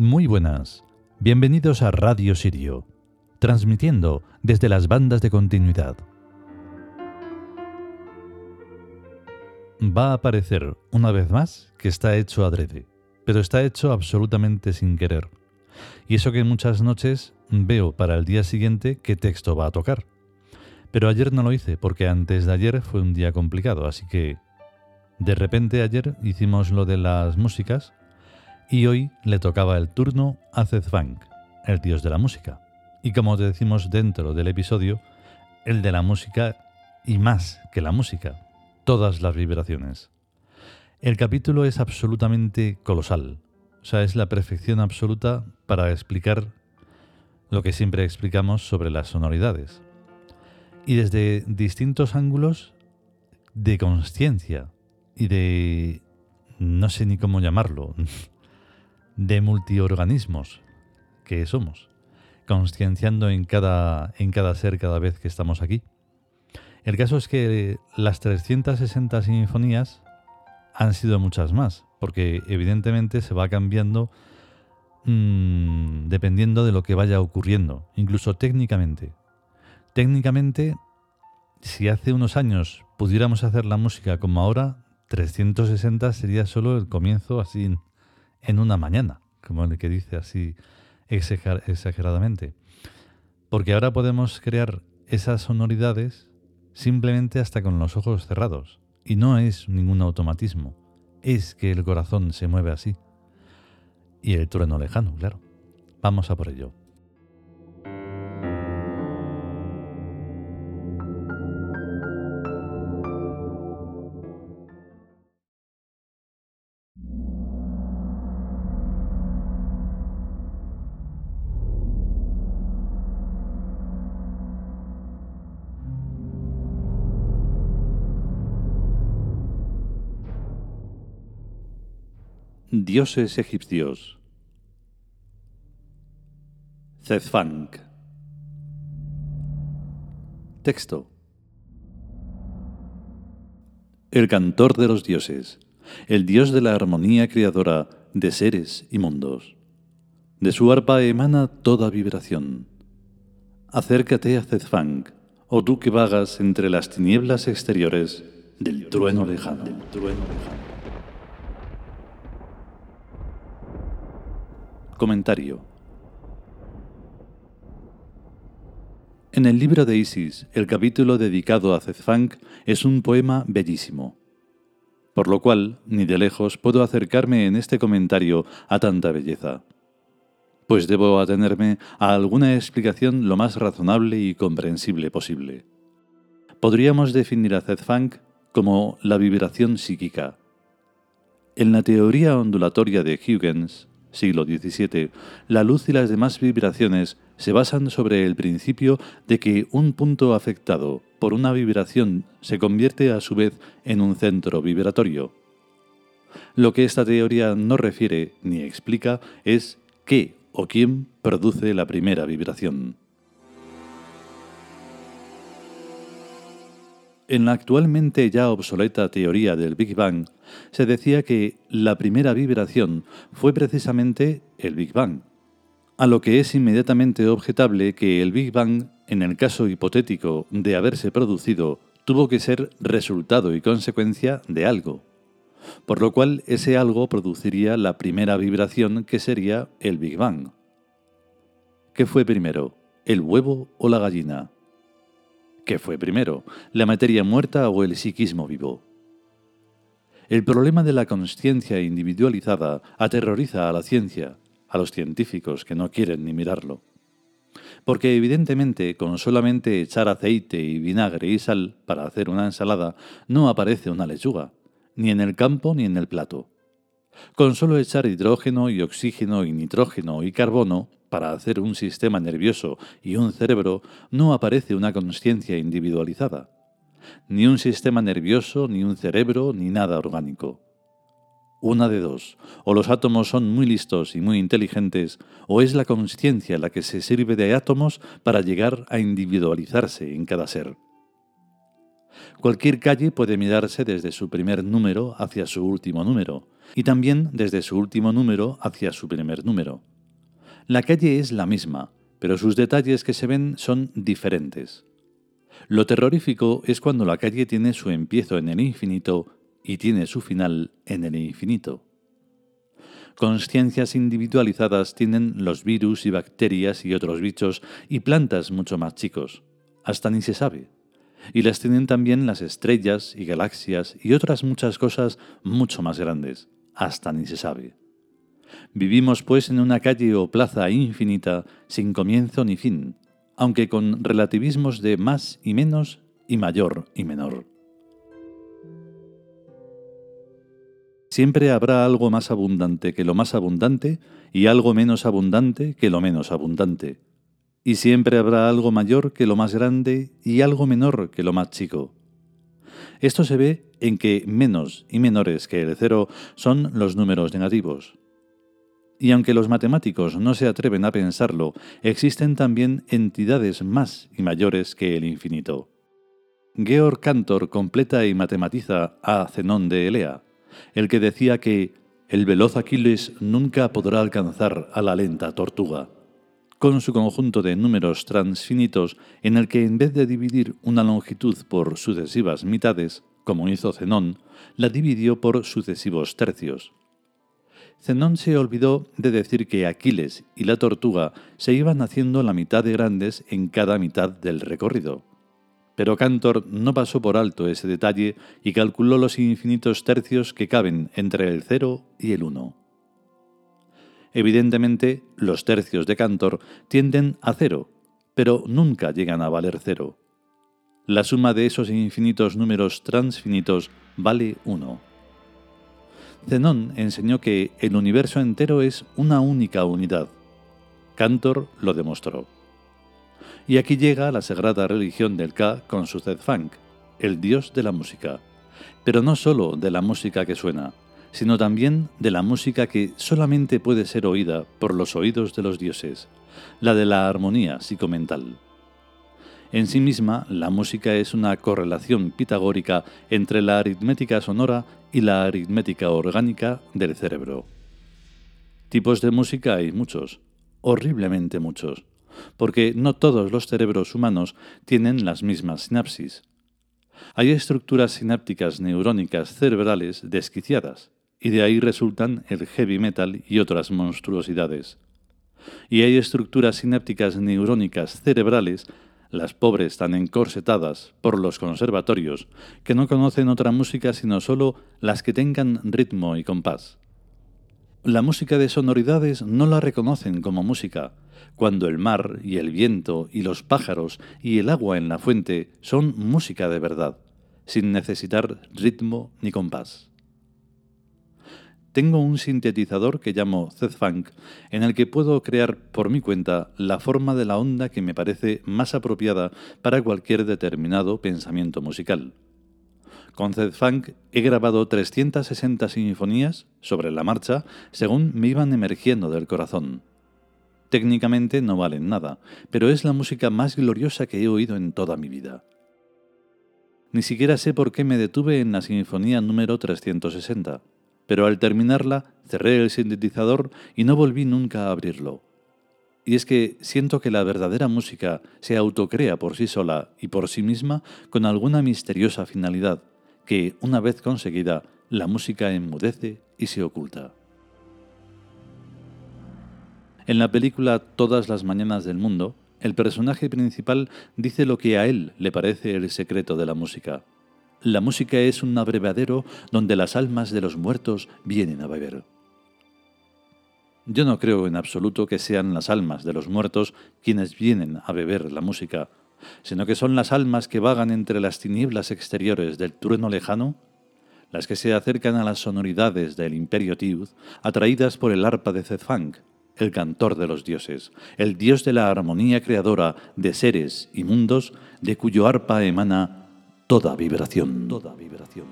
Muy buenas, bienvenidos a Radio Sirio, transmitiendo desde las bandas de continuidad. Va a parecer una vez más que está hecho adrede, pero está hecho absolutamente sin querer. Y eso que muchas noches veo para el día siguiente qué texto va a tocar. Pero ayer no lo hice porque antes de ayer fue un día complicado, así que de repente ayer hicimos lo de las músicas y hoy le tocaba el turno a Zedfang, el dios de la música. Y como te decimos dentro del episodio, el de la música y más que la música, todas las vibraciones. El capítulo es absolutamente colosal, o sea, es la perfección absoluta para explicar lo que siempre explicamos sobre las sonoridades. Y desde distintos ángulos de conciencia y de... no sé ni cómo llamarlo, de multiorganismos que somos, concienciando en cada, en cada ser cada vez que estamos aquí. El caso es que las 360 sinfonías han sido muchas más, porque evidentemente se va cambiando mmm, dependiendo de lo que vaya ocurriendo, incluso técnicamente. Técnicamente, si hace unos años pudiéramos hacer la música como ahora, 360 sería solo el comienzo así en una mañana, como el que dice así exageradamente. Porque ahora podemos crear esas sonoridades simplemente hasta con los ojos cerrados. Y no es ningún automatismo, es que el corazón se mueve así. Y el trueno lejano, claro. Vamos a por ello. Dioses egipcios. Zedfang. Texto. El cantor de los dioses, el dios de la armonía creadora de seres y mundos. De su arpa emana toda vibración. Acércate a Zedfang, o oh tú que vagas entre las tinieblas exteriores del trueno. Del trueno lejano. Comentario. En el libro de Isis, el capítulo dedicado a Zedfang es un poema bellísimo, por lo cual ni de lejos puedo acercarme en este comentario a tanta belleza, pues debo atenerme a alguna explicación lo más razonable y comprensible posible. Podríamos definir a Zedfang como la vibración psíquica. En la teoría ondulatoria de Huygens, siglo XVII, la luz y las demás vibraciones se basan sobre el principio de que un punto afectado por una vibración se convierte a su vez en un centro vibratorio. Lo que esta teoría no refiere ni explica es qué o quién produce la primera vibración. En la actualmente ya obsoleta teoría del Big Bang, se decía que la primera vibración fue precisamente el Big Bang, a lo que es inmediatamente objetable que el Big Bang, en el caso hipotético de haberse producido, tuvo que ser resultado y consecuencia de algo, por lo cual ese algo produciría la primera vibración que sería el Big Bang. ¿Qué fue primero, el huevo o la gallina? ¿Qué fue primero, la materia muerta o el psiquismo vivo? El problema de la conciencia individualizada aterroriza a la ciencia, a los científicos que no quieren ni mirarlo. porque evidentemente con solamente echar aceite y vinagre y sal para hacer una ensalada no aparece una lechuga, ni en el campo ni en el plato. Con solo echar hidrógeno y oxígeno y nitrógeno y carbono para hacer un sistema nervioso y un cerebro no aparece una conciencia individualizada. Ni un sistema nervioso, ni un cerebro, ni nada orgánico. Una de dos, o los átomos son muy listos y muy inteligentes, o es la conciencia la que se sirve de átomos para llegar a individualizarse en cada ser. Cualquier calle puede mirarse desde su primer número hacia su último número, y también desde su último número hacia su primer número. La calle es la misma, pero sus detalles que se ven son diferentes. Lo terrorífico es cuando la calle tiene su empiezo en el infinito y tiene su final en el infinito. Consciencias individualizadas tienen los virus y bacterias y otros bichos y plantas mucho más chicos, hasta ni se sabe. Y las tienen también las estrellas y galaxias y otras muchas cosas mucho más grandes, hasta ni se sabe. Vivimos pues en una calle o plaza infinita sin comienzo ni fin, aunque con relativismos de más y menos y mayor y menor. Siempre habrá algo más abundante que lo más abundante y algo menos abundante que lo menos abundante. Y siempre habrá algo mayor que lo más grande y algo menor que lo más chico. Esto se ve en que menos y menores que el cero son los números negativos. Y aunque los matemáticos no se atreven a pensarlo, existen también entidades más y mayores que el infinito. Georg Cantor completa y matematiza a Zenón de Elea, el que decía que el veloz Aquiles nunca podrá alcanzar a la lenta tortuga, con su conjunto de números transfinitos en el que en vez de dividir una longitud por sucesivas mitades, como hizo Zenón, la dividió por sucesivos tercios. Zenón se olvidó de decir que Aquiles y la tortuga se iban haciendo la mitad de grandes en cada mitad del recorrido. Pero Cantor no pasó por alto ese detalle y calculó los infinitos tercios que caben entre el 0 y el 1. Evidentemente, los tercios de Cantor tienden a cero, pero nunca llegan a valer cero. La suma de esos infinitos números transfinitos vale 1. Zenón enseñó que el universo entero es una única unidad. Cantor lo demostró. Y aquí llega la sagrada religión del Ka con su Zedfang, el dios de la música. Pero no solo de la música que suena, sino también de la música que solamente puede ser oída por los oídos de los dioses, la de la armonía psicomental. En sí misma, la música es una correlación pitagórica entre la aritmética sonora y la aritmética orgánica del cerebro. Tipos de música hay muchos, horriblemente muchos porque no todos los cerebros humanos tienen las mismas sinapsis. Hay estructuras sinápticas neurónicas cerebrales desquiciadas, y de ahí resultan el heavy metal y otras monstruosidades. Y hay estructuras sinápticas neurónicas cerebrales, las pobres tan encorsetadas por los conservatorios, que no conocen otra música sino solo las que tengan ritmo y compás. La música de sonoridades no la reconocen como música, cuando el mar y el viento y los pájaros y el agua en la fuente son música de verdad, sin necesitar ritmo ni compás. Tengo un sintetizador que llamo Zfunk, en el que puedo crear por mi cuenta la forma de la onda que me parece más apropiada para cualquier determinado pensamiento musical. Con Zfunk he grabado 360 sinfonías sobre la marcha según me iban emergiendo del corazón. Técnicamente no valen nada, pero es la música más gloriosa que he oído en toda mi vida. Ni siquiera sé por qué me detuve en la sinfonía número 360, pero al terminarla cerré el sintetizador y no volví nunca a abrirlo. Y es que siento que la verdadera música se autocrea por sí sola y por sí misma con alguna misteriosa finalidad, que, una vez conseguida, la música enmudece y se oculta. En la película Todas las Mañanas del Mundo, el personaje principal dice lo que a él le parece el secreto de la música. La música es un abrevadero donde las almas de los muertos vienen a beber. Yo no creo en absoluto que sean las almas de los muertos quienes vienen a beber la música, sino que son las almas que vagan entre las tinieblas exteriores del trueno lejano, las que se acercan a las sonoridades del imperio Tiud, atraídas por el arpa de Zedfang, el cantor de los dioses, el dios de la armonía creadora de seres y mundos, de cuyo arpa emana toda vibración. Toda vibración.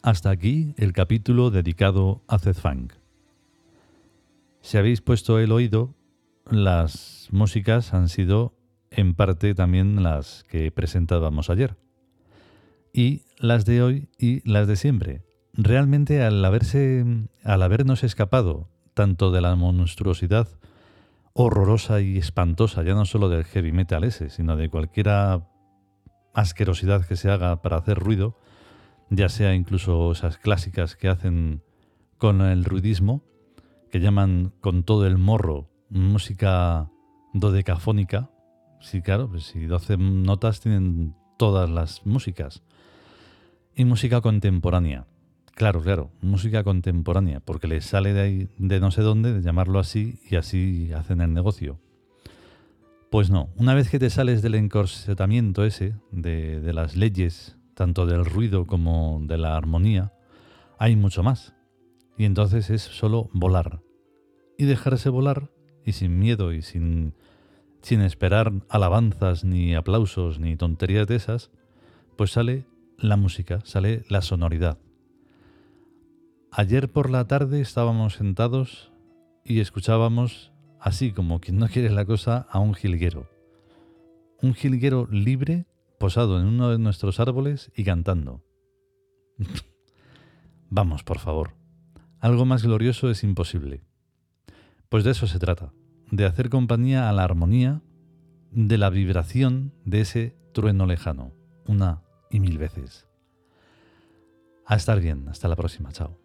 Hasta aquí el capítulo dedicado a Zedfang. Si habéis puesto el oído, las músicas han sido en parte también las que presentábamos ayer. Y las de hoy y las de siempre. Realmente al haberse al habernos escapado tanto de la monstruosidad horrorosa y espantosa, ya no solo del heavy metal ese, sino de cualquier asquerosidad que se haga para hacer ruido, ya sea incluso esas clásicas que hacen con el ruidismo, que llaman con todo el morro música dodecafónica. Sí, claro, pues si 12 notas tienen todas las músicas. Y música contemporánea. Claro, claro, música contemporánea, porque les sale de ahí, de no sé dónde, de llamarlo así, y así hacen el negocio. Pues no, una vez que te sales del encorsetamiento ese, de, de las leyes tanto del ruido como de la armonía, hay mucho más. Y entonces es solo volar. Y dejarse volar, y sin miedo y sin, sin esperar alabanzas, ni aplausos, ni tonterías de esas, pues sale la música, sale la sonoridad. Ayer por la tarde estábamos sentados y escuchábamos, así como quien no quiere la cosa, a un jilguero. Un jilguero libre posado en uno de nuestros árboles y cantando. Vamos, por favor. Algo más glorioso es imposible. Pues de eso se trata, de hacer compañía a la armonía, de la vibración de ese trueno lejano, una y mil veces. A estar bien, hasta la próxima, chao.